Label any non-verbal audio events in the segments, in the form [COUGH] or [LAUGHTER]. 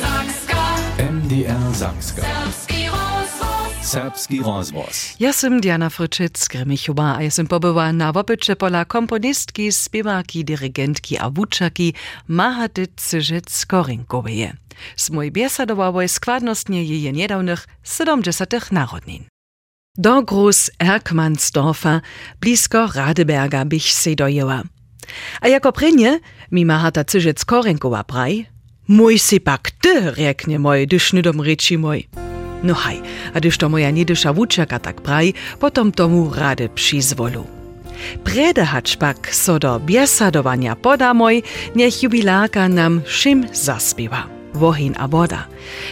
Sakska. MDR Sakska. Serbski rozvoz. Serbski rozvoz. Ja sam Diana Fričic, Gremichova, a ja sam pobova na Vopičepola komponistki, spivaki, dirigentki, avučaki, Mahatit Sižet Skorinkoveje. Smoj bjesadovavoj skladnostnje je je nedavnych 70. narodnin. Do Groß Erkmansdorfa, blisko Radeberga, bych se dojela. A jako prenje, mima hata Cižec Korenkowa praj, mój si pak ty, reknie moj, dyż nydom ryci moj. No haj, a gdyż to moja niedysza wuczaka tak praj, potom tomu rady przyzwolu. Prede hacz pak so do biesadowania poda moj, niech jubilarka nam szym zaspiewa. Wohin a woda.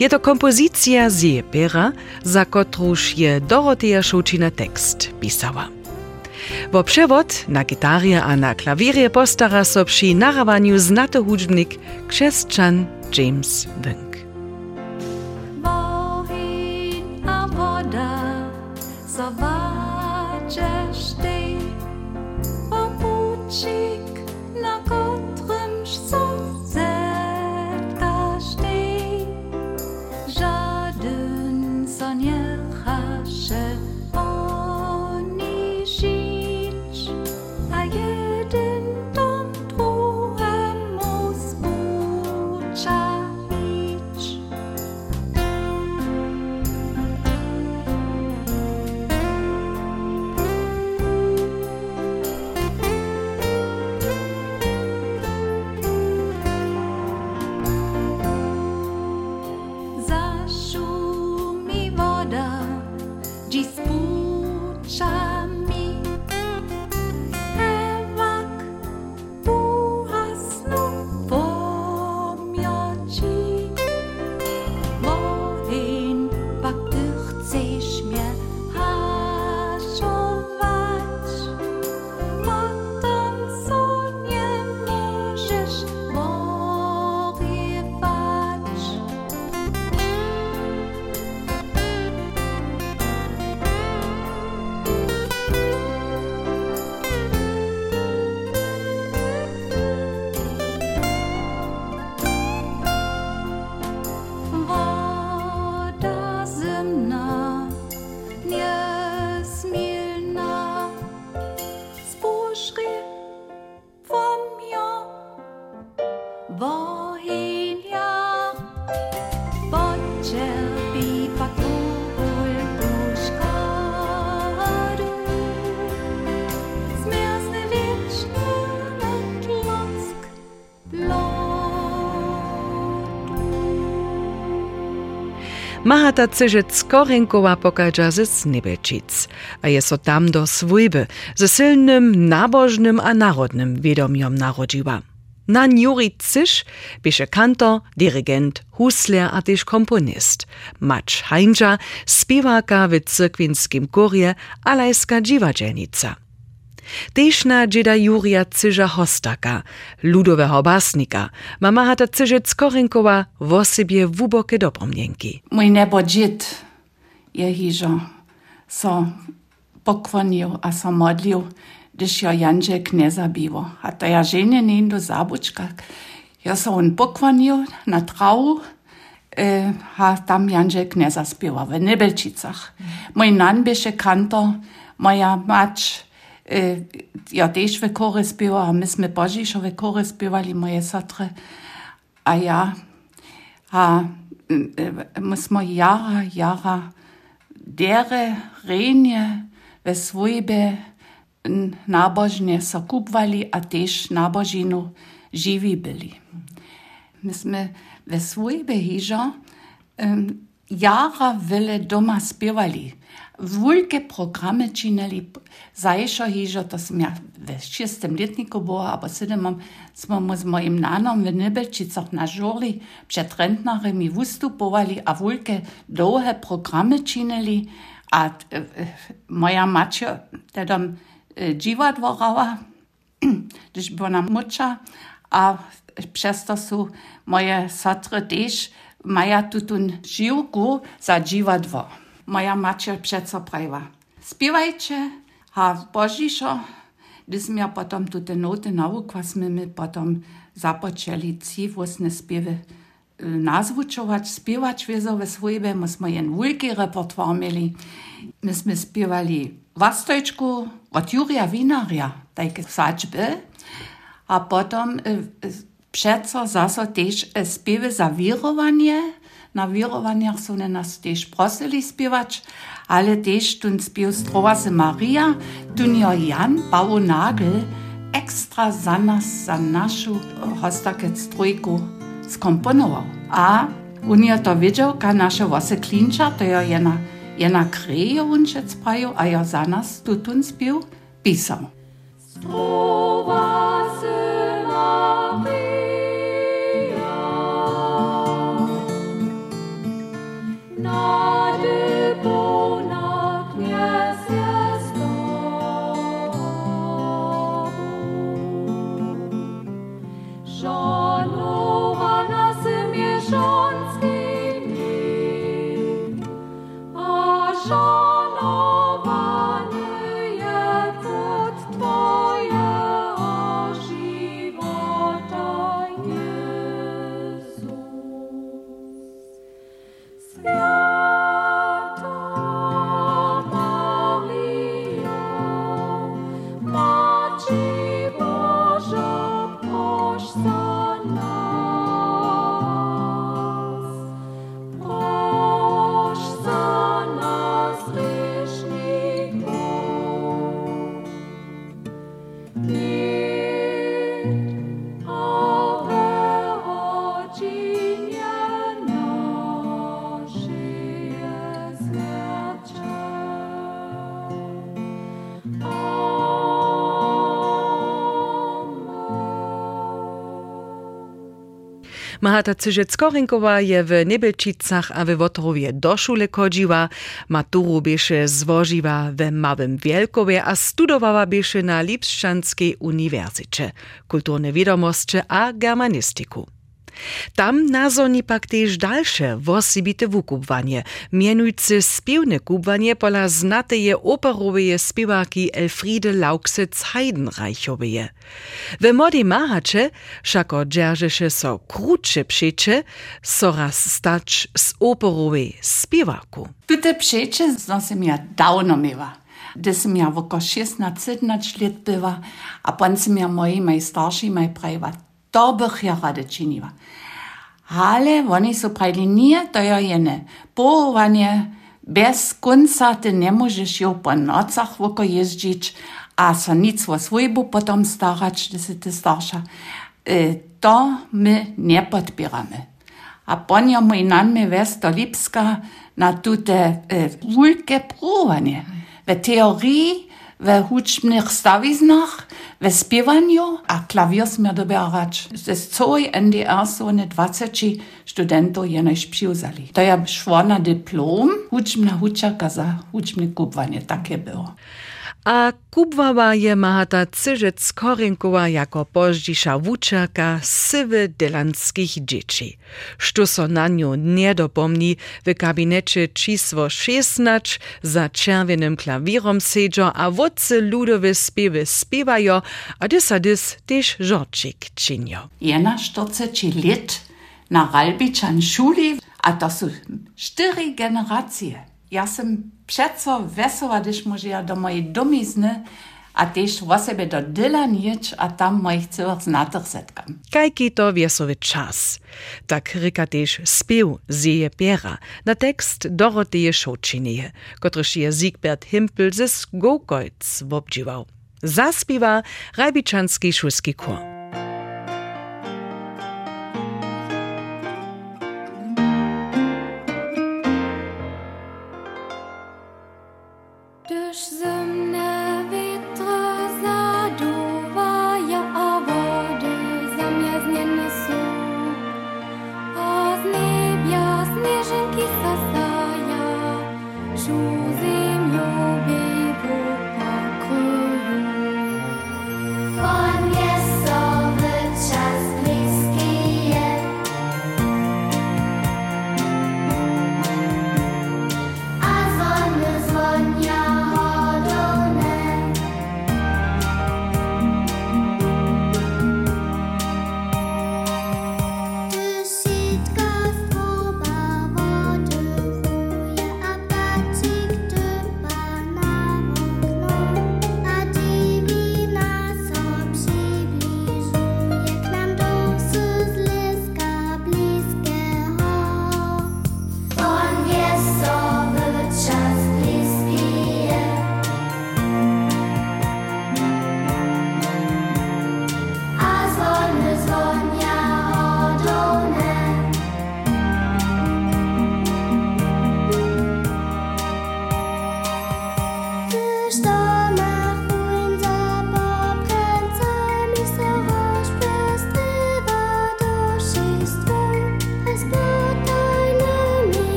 Je to kompozycja z pera, za kotruż je Doroteja Szučina tekst pisała. Wo przewod na gitarze a na klawirze postara so przy narawaniu znaty hudźbnik krzeszczan James Wink. Wohin a woda, zobaczysz ty Popucik, Mahata Cyżyc Korinkowa pokaża ze Snibelčic, a je so tam do swójby, ze silnym, nabożnym a narodnym wiedomiom narodziła. Na Juri Cysz bieše kantor, dirigent, husler a też komponist. Macz Heinja, spiewaka w cyrkwinskim kurje, alajska dziwadzielnica. Tež na džeda Jurija Cyža Hostaka, ludowego basnika, ma Mahata Cyžic Korinkowa w osobie wubokie. Mój nebo džid je hižo, so pokvonil a so modlil, gdyż jo Janžek nie zabiło. A to ja żenie nie do zabučka. Ja so on pokvonil na trawu, e, a tam Janžek nie zaspiewał w Nebelčicach. Mój nan kantor, moja mać e, Øh, ja, dešve er kore speva, mi sme Božišove kore spevali, øh, øh, moje satre. A ja, a mi smo jara, jara, dere, er, renje, ve svojbe, nabožnje so kupvali, a tež nabožino živi bili. Mi sme ve svojbe hižo, um, Яра дома співали. Вульке програми чинили. Зайшо хіжо, то сам я в шестом літнику була, або седемом, смо з моїм наном в Небечицях на журі перед рентнарами виступували, а вульке довге програми чинили. A moja matka, teda dziwa dworała, gdyż była moča, a przez to są moje sotry też maja tutun živku za živa dvo. Moja mačer přeco praviva. Spivajče, a božišo, Když jsme potom tuto noty naukva, jsme mi potom započeli cí vlastne zpěvy e, nazvučovat, zpěvat vězové svojbe, my jsme jen velký repertoár měli. My jsme zpěvali Vastojčku od Jurija Vinaria, také sačby, a potom e, y, y, przeco zaso też y, śpiewy za wirowanie. Na wirowaniach są nas też prosili śpiewać, ale też tun śpiew Strohase Maria, tun jo Jan Bauer Nagel ekstra za nas, za našu hostakec trojku skomponował. A on je to wiedział, ka nasze włosy klincza, to ja jena, jena kreje unczec prajo, a ja za nas tutun śpiew pisał. Strohase Maria, Mahata Cyżec Korinkowa je w Nebelčicach a w Wotrowie do szule chodziła, maturu bieše złożyła w Małym Wielkowie a studowała bieše na Lipszczanskiej Uniwersycie, kulturne wiadomości a germanistiku. Tam nazoni pak też dalsze wosibite wukubwanie, mianujcy spiewne kubwanie pola znateje operoweje spiewaki Elfriede Lauksec-Heidenreichoweje. We modi mahacze, szako dzierżeše so krucze przycze, soraz stać z operowej spiewaku. Tute přeče som ja dawno miała. Gdy som ja woko 16-17 lat była, a pan som ja moi, maj starši, maj prajva, dobrych činiva. Ale oni so pravili, nije, to jo je ne. Borovanje brez konca ti ne možeš jo po nocah voko jezdžič, a so nic v svojbu potom starač, da se ti starša. E, to mi ne podpiramo. A po njemu i nami vesto Lipska na tute e, vulke provanje. V teoriji w hucznych stawiznach, w śpiewaniu, a klawier smie dobierać. Z całej NDR są one 20 studentów jenoś przyjuzali. To ja szła na dyplom, huczna huczaka za huczne kubwanie, takie było. A kubwała je mahata Cyżec Korinkowa jako pożdżisza wuczaka sywy dylanskich dzieci. Što so na nią nie dopomni, w kabinecie czisło 16 za czerwonym klawierom sedzio, a wodcy ludowe spiewy spiewają, a dys a dys też żorczyk czynio. jena 40 lat na Ralbiczan szuli, a to są cztery generacje. Ja sam przeco wesoła, gdyż może ja do mojej domizny, a też o sobie do dyla nieć, a tam moich całych znatych setkam. Kajki to wiesowy czas. Tak ryka też spiew zieje piera na tekst Doroteje Szoczynieje, kotryż je Siegbert Himpel ze Skokojc wobdziwał. Zaspiwa Rajbiczanski szulski chór.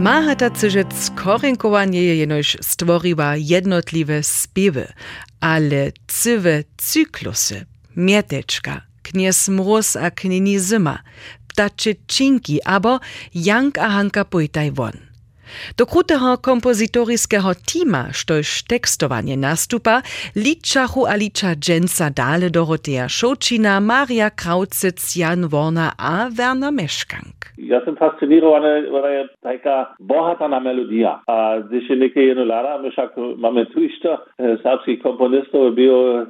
Mahata cyżec korynkowanie jenoś stworiła jednotliwe spiewy, ale cywe cyklusy, mieteczka, kniez mróz a knini zima, ptacze czynki abo Jank a Hanka pojtaj won. Do krutego kompozitoriskiego tima, štož tekstowanie nastupa, liczachu a licza dżęca dale Dorotea Šočina, Maria Kraucic, Jan Warner a Werner Meškank. Ja sam fascinirowany, bo je taka bohatana melodija. A gdy się niekie jedno lada, my však mamy twisto serbskich komponistów było e,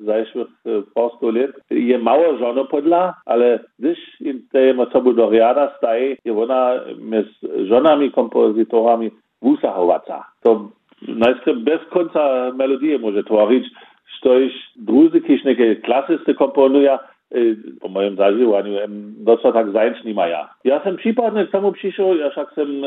zajszłych e, polsko lat. Je mało żono podla, ale gdyż im te sobą do riada staje, je ona z żonami kompozytorami wusahowaca. To najskryp bez końca melodije może tworzyć, stoisz druzy, kiedyś klasysty komponuje, y, po moim zażywaniu, em, docela tak zajęć nie maja. Ja sam przypadnie tomu przyszedł, ja však sam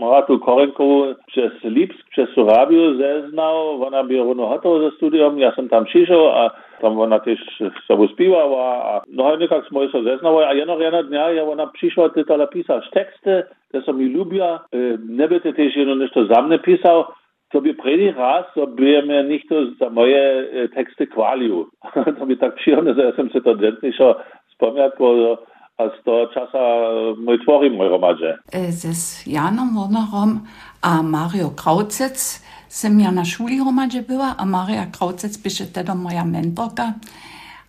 Maratu Korenkovu przez Lipsk, przez Sorabiu zeznał, ona była równo gotowa ze studium, ja sam tam przyszedł, a tam ona też sobą śpiewała, a no nekak smo se zeznali, a jednog jedna dnia je ona przyszła tytala pisać teksty, te som mi lubia, e, ne by ty też jedno za mnie pisał, to by první raz, to by mě nikto za moje e, teksty chválil. [LAUGHS] to by tak příjemné, že jsem si to dentnejšo vzpomněl, a аз тоа часа мој твори мој ромаџе. С Јаном Ворнером а Марио Крауцец сем ја на шули ромаџе била, а Марија Крауцец беше теда моја менторка.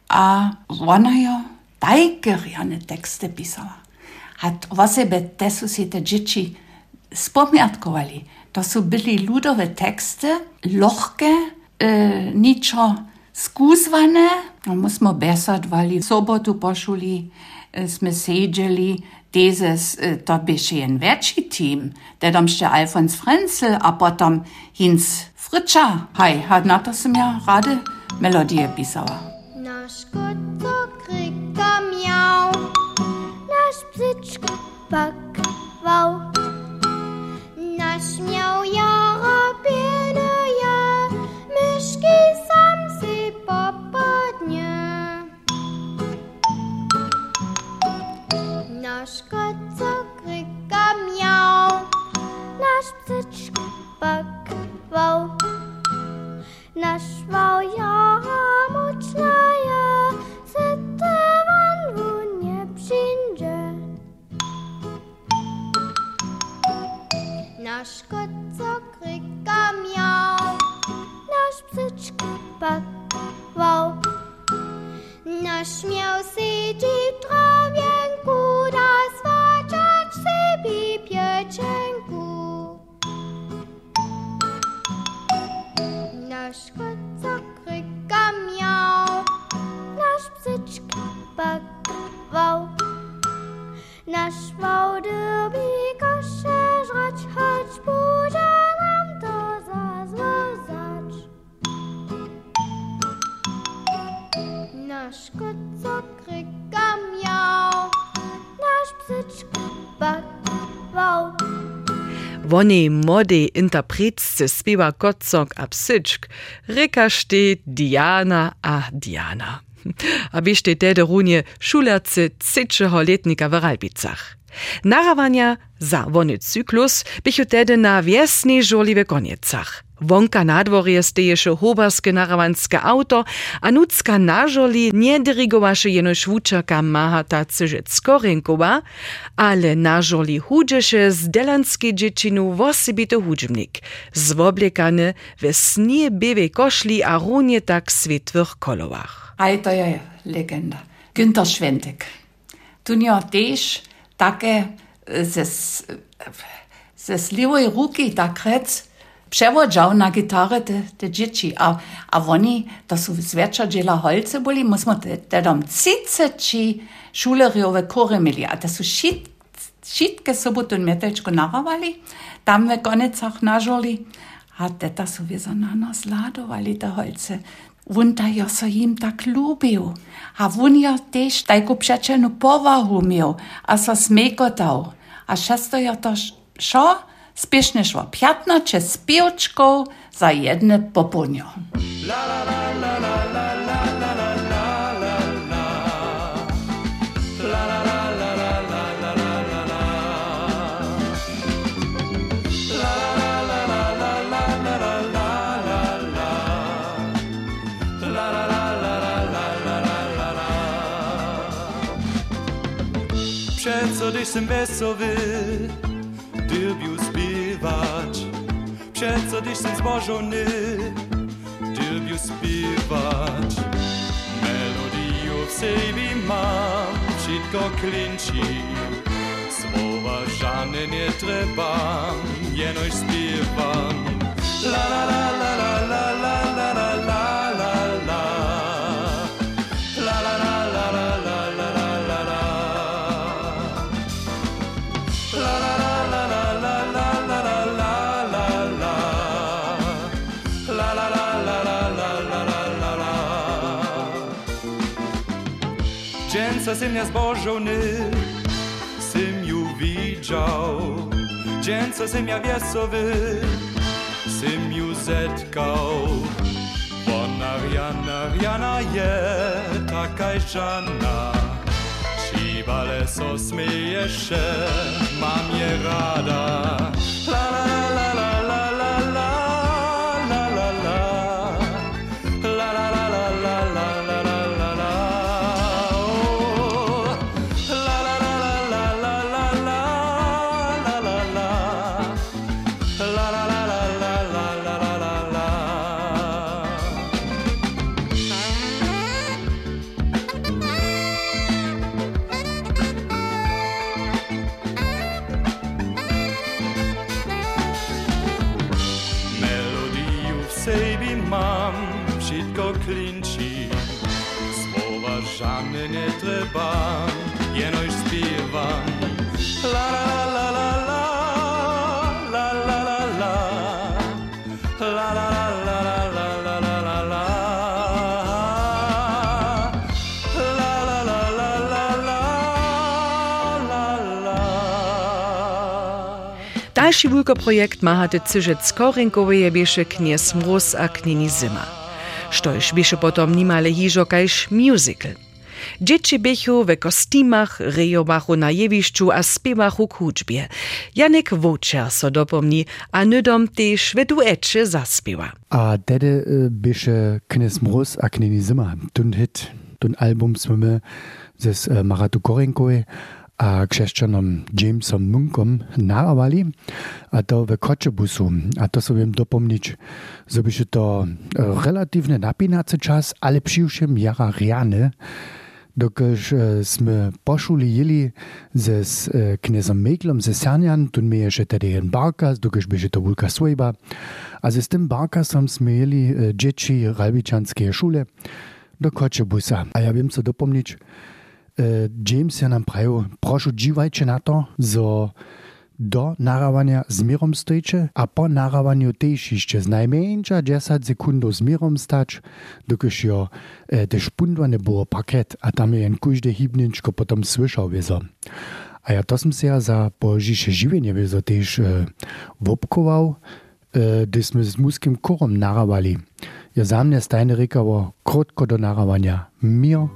А она ја тајкерјане тексте писала. А ова себе те су сите джичи спомјатковали. Тоа су били лудове тексте, лохке, э, ничо скузване. Мусмо бесад, вали соботу пошули smo seđeli dieses, to biše jen veći tim, dedom še Alfons Frenzel, a potom Hinz Fritscher. Haj, had na to sam ja rade melodije pisala. Naš koco krika mjau, naš psičko pak vau. Nasz bzyczk pakwał. Nasz wał jara mucznaje, syte van nie przyjdzie. Nasz kot co kryka miał, nasz bzyczk pakwał. Nasz miał siedzi w trawienku, da swaczać sobie pieczenku. Nasz kot co kryka miał, nasz. Woni modi interpretsce spiva kot Absitschk, apsičk, rekašte Diana a Diana. [LAUGHS] A bište tede runje šulerce cičeho letnika v Ralbicach. Narawania za wony cyklus bych tede na wiesnej Jolive w. Vonka nadvorje steješe hobarske naravanske auto, a nucka nažoli nie dirigovaše jenož vučaka mahata cežec Skorenkova, ale nažoli hudžeše z delanske džečinu vosebito hudžbnik, zvoblekane ve snije beve košli a runje tak svetvih kolovah. Aj to je legenda. Günther Schwentek. Tunja tež take e, ze, e, ze slivoj ruki takrat przewodzał na gitarę te, te dzieci, a, a oni, to są zwierza dziela holce byli, myśmy te, te tam cyceci szuleriowe kory mieli, a to są shit, wszystkie soboty i mieteczko narawali, tam w konicach nażoli, a te to sowieso na nas ladowali te holce. Wunta ja so jim tak lubił, a wun ja też taką przeczelną powahu miał, a so smekotał. A często ja to, co? Spiesznie szła piatna przez piłczką za jedne popunio. Przeco, gdyż jestem wesoły Ще сидиш син збожони, люблю співач. Мелодію в сейві мам, чітко клінчі. Слова жане не треба, єно й співам. Ла-ла-ла-ла-ла-ла-ла-ла syn jest bożony, syn ju widział. Dzień co syn ja wiesz wy, syn ju zetkał. Ona Riana, Riana je taka żana. Siwale so smieje się, mam je rada. La, la, la, Další projekt ma hatte cyżet skorinkoweje bieše knie smrus a knini zima. Štož bieše potom nimale hižo kajš musical. Dzieci biechu we kostimach, ryjobachu na jewiszczu a spiewachu k huczbie. Janek Wóczer so dopomni, a nydom też we duecie zaspiewa. A dede y, biesze knes mróz a knini zima. Dun hit, dun album swymy zes e, Maratu Korenkoj a křesťanom Jamesom Munkom narávali a to v Kočebusu. A to sobie viem dopomnieć, že by to e, relatívne napínací čas, ale přivšem jara riane, dokaž e, sme pošuli jeli ze s e, knezom Meglom ze Sanjan, tu mi je še tedy en barkas, dokaž by to vulka svojba. A s tým barkasom sme jeli dječi Ralbičanské šule do Kočebusa. A ja viem sa dopomnieć, Eh, James je nam pravil, prošu dživajče na to, zo do naravanja z mirom stojče, a po naravanju tež išče z najmenjša 10 sekund z mirom stač, dokaj jo eh, dešpundva ne bo paket, a tam je en kužde hibničko potem slišal vezo. A ja, to sem se ja za božiše življenje vezo tež eh, vopkoval, eh, da smo z muskim korom naravali. Ja, za mne stajne rekavo, krotko do naravanja, mir.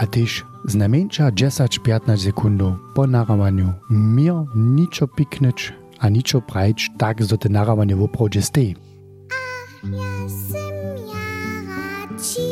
Atyś, znamieńcza 10-15 sekundów po narawaniu mir niczo piknąć, a niczo prajć tak, że te narawanie w oprawdzie stoi. A ah, ja sem jara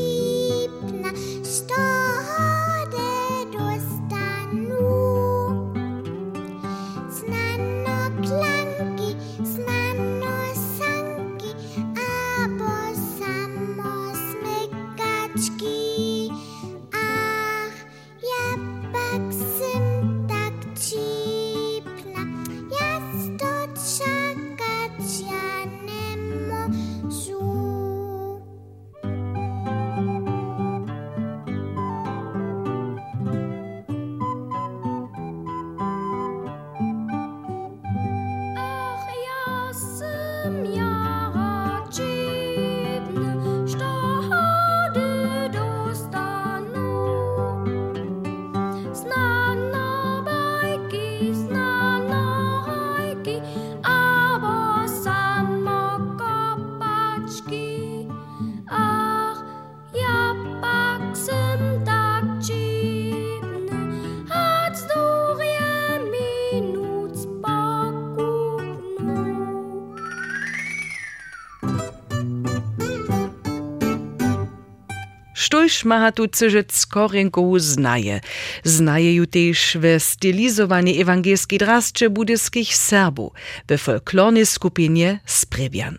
Kóż ma tu cyżyt skorenko znaje. Znaje ju też w stylizowanej ewangelskiej drasce budyskich Serbu, w folklornej skupinie Sprebian.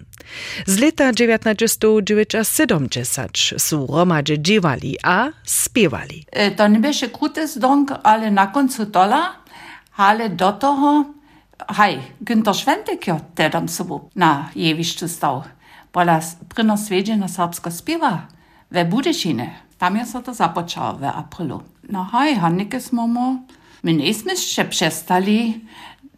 Z lata 1970 są Romadze dziewali a spiewali. E, to nie będzie króty zdąg, ale na końcu tola, ale do toho, haj, Günter Schwentek, jo, te tam sobą na jewiszczu stał. Pola prynos wiedzie na serbsko śpiewa. ved Budekine. 밤이었어도 자포차 왜 앞으로. 나 하이 한니께스 모모. 민 에스미스 셰프셰스탈리.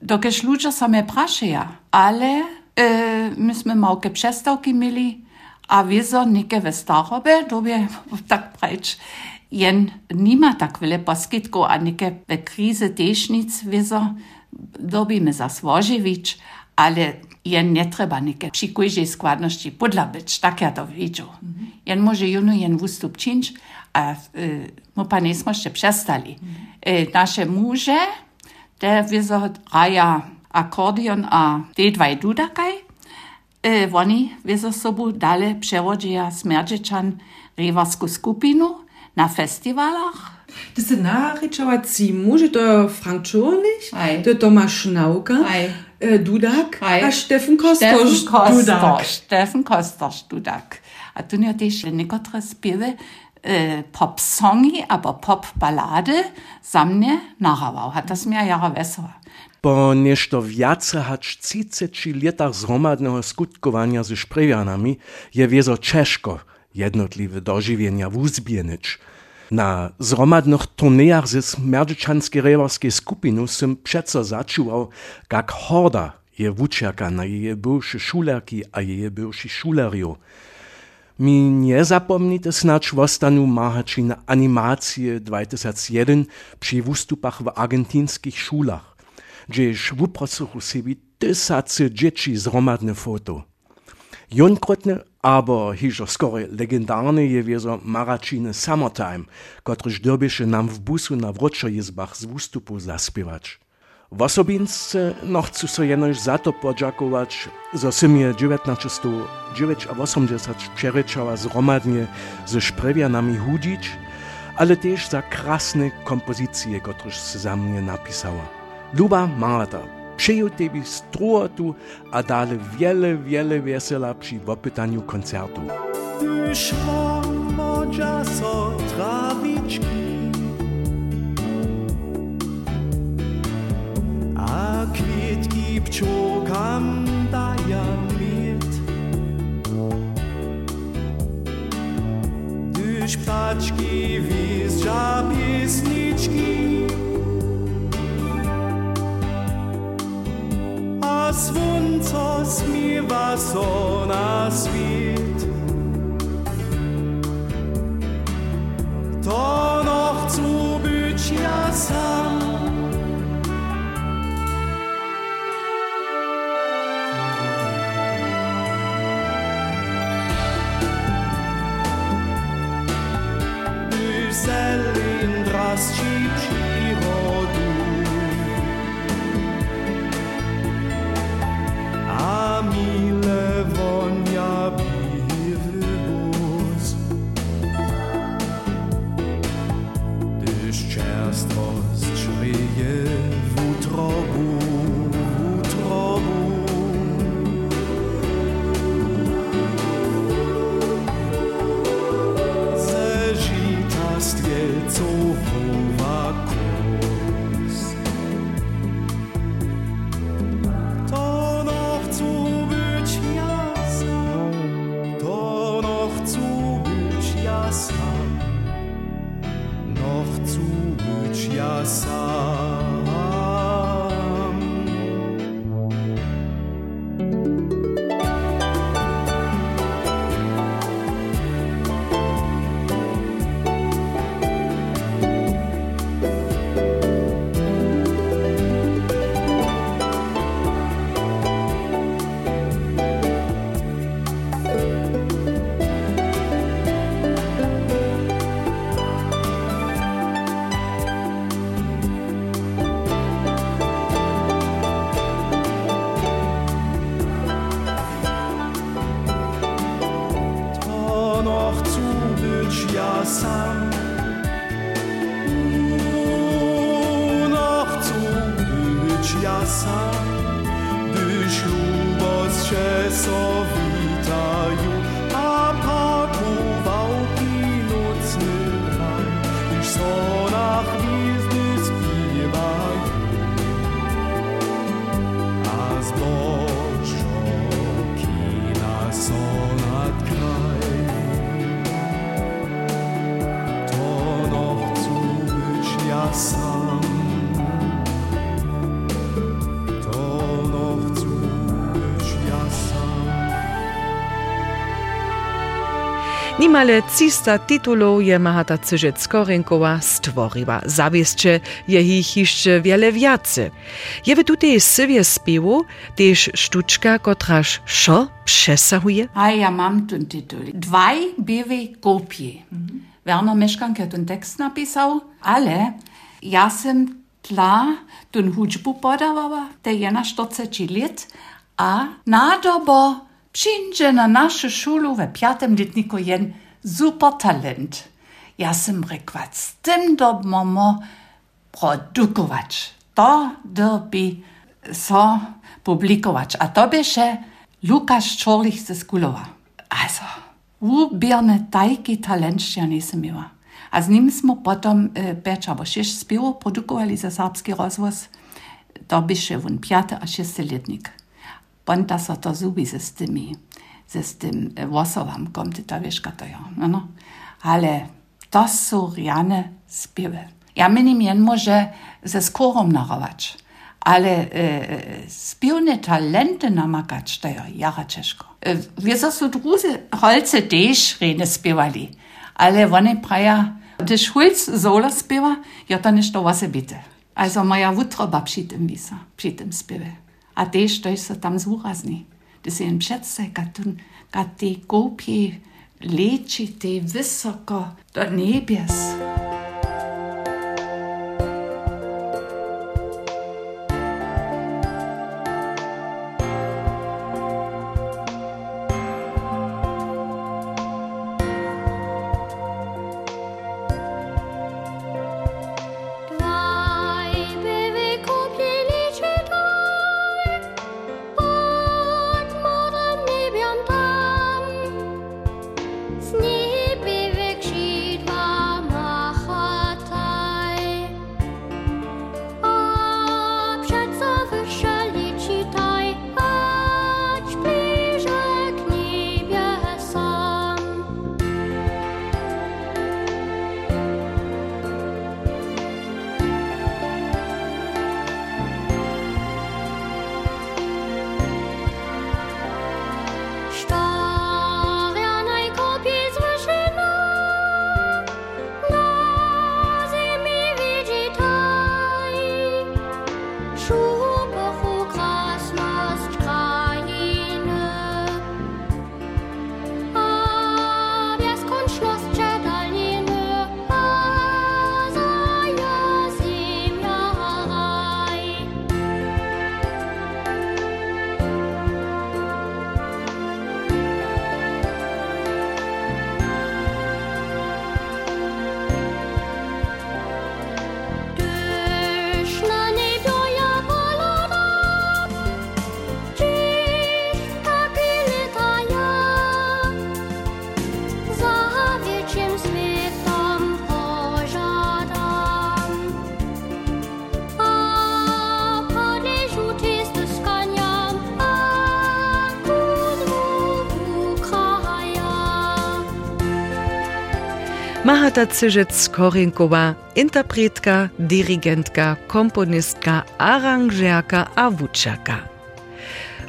Dokaj ludzie same prašajo, ale e, mi smo malo přestavky imeli, a vizo neke v starobe, dobje tak preč, jen nima tak vele poskitkov, a neke v krize tešnic vizo dobime za svoževič, ale jen nie trzeba nike przy każdej składności podlabyć, tak ja to widzę. Mm -hmm. Jen może junu jen wystup czynić, a y, my pa nismo jeszcze przestali. Mm -hmm. y, nasze muże, te raja akordeon a te dwaj dudakaj, y, oni wiedzą sobą dalej przewodzieja Smerdżyczan rivarsku skupinu na festiwalach. To sind naryczowaci muże to Frank Czurlich, to Tomasz Nauka, äh, Dudak Hej. a Steffen Kostoš Steffen Kostoš, Dudak. Steffen Kostoš Dudak. A tu nie też niektóre spiewy e, pop songi, aber pop ballady za mnie nahawał. Hat das mir jara wesoło. Po nešto viace hač 30 letach zhromadného skutkowania ze Sprewianami je wiezo ciężko jednotliwe dożywienia uzbienić. Na zhromadnych turniejach ze Smerdyczanskiej rewarskiej skupiny sem przeco zaczuwał, jak horda je wuczerka na jej bywsze szulerki a jej bywszych szulerjów. Mi nie zapomnite snacz wostanu mahači na animacje 2001 przy wystupach w argentyńskich szulach, gdzież wuprosuchu sobie tysacy dzieci zromadne foto. Jonkrotne, aber hižo skoro legendarne je wiezo Maracine Summertime, kotryż dobieše nam w busu na wroczojizbach z wystupu zaspiewać. W osobince no chcę so jenoś za to podziakować, zo sy mnie 1980 przeryczała zromadnie ze szprewianami hudzić, ale też za krasne kompozycje, kotryż za napisała. Luba Marta, Przejął tebi z tu, a dale wiele, wiele wesela przy opytaniu koncertu. Wyszło modzia so trawiczki güç yağsam Unachtung, güç yağsam Nimale 300 titulów je Mahata Cyżec Korenkowa stworiła. Zawieszcze je ich jeszcze wiele więcej. Je w tutaj sywie spiewu też sztuczka, kotraż szo przesahuje. A ja mam ten tytuł. Dwaj były kopie. Werner Mieszkank hat ten tekst napisał, ale ja sam tla ten hudźbu podawała, te jena 40 lat, a nadobo przyjdzie na naszą szulu we piątym letniku jen supertalent. Jaz sem rekla, s tem dobimo produkovač, to dobi so publikovač. A to bi še Lukaš Čorlih ze Skulova. Also, ubirne tajki talent še nisem imela. A z njim smo potem eh, peč ali šest spivov produkovali za srpski razvoz, to bi še vun pjate a šestletnik. Ponta so to zubi z temi ze z tym wosowam, komty to wiesz, to ja. No, no. Ale to są riane spiewy. Ja minim jen może ze skorom narować. Ale e, spione talenty namakać, to ja jara ciężko. E, Wiesz, są druzy holce też rene spiewali. Ale one praja, gdyż Hulc solo spiewa, ja to nie to was bitte. Also moja wutroba przy tym wisa, przy tym spiewie. A też to są tam da se jim šetce, kad, tun, kad te kopje leči te visoko do nebjes. Mahata Cyżec Korenkowa, interpretka, dirigentka, komponistka, aranżerka a wuczaka.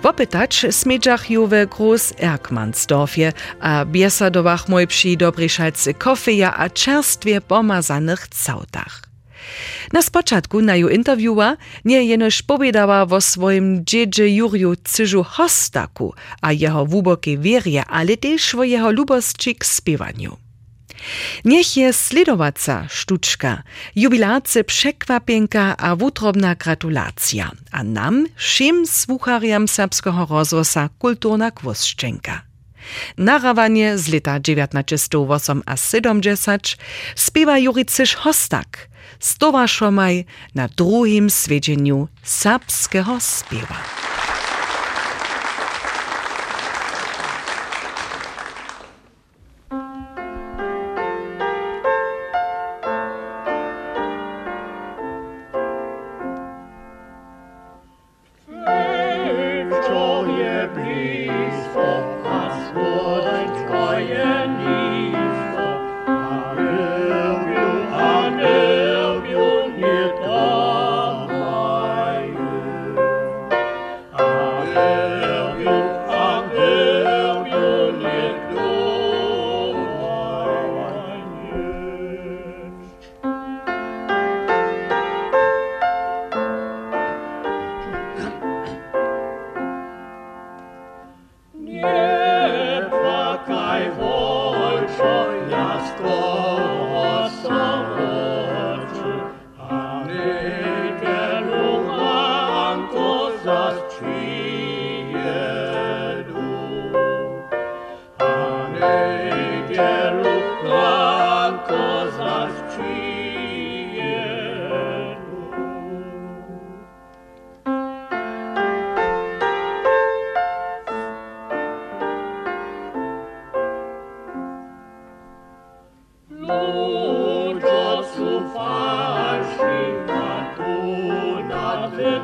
Wopytać smiedżach juwe Groß Erkmansdorfie, a biesadowach moj przy dobryszalcy kofeja a czerstwie pomazanych cautach. Na spoczatku na ju interviewa nie jenoż powiedziała o swoim dziedzie Jurju Cyżu Hostaku a jeho wubokie wierie, ale też o jeho lubosci k spiewaniu. Niech je sledowaca sztuczka, jubilace przekwapienka a wutrobna gratulacja, a nam, všim słuchariam serbskiego rozwosa kulturna kwoszczenka. Narawanie z lata 1970 spiewa Juricysz Hostak, stowarzyszomaj na drugim swiedzieniu serbskiego spiewa.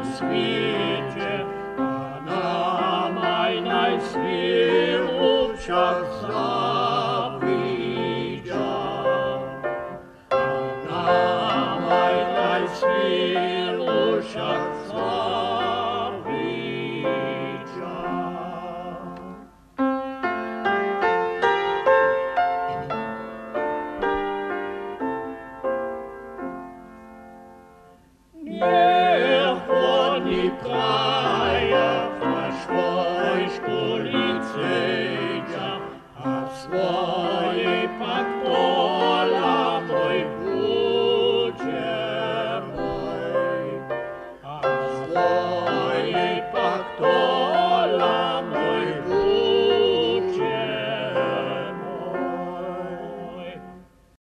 sweet.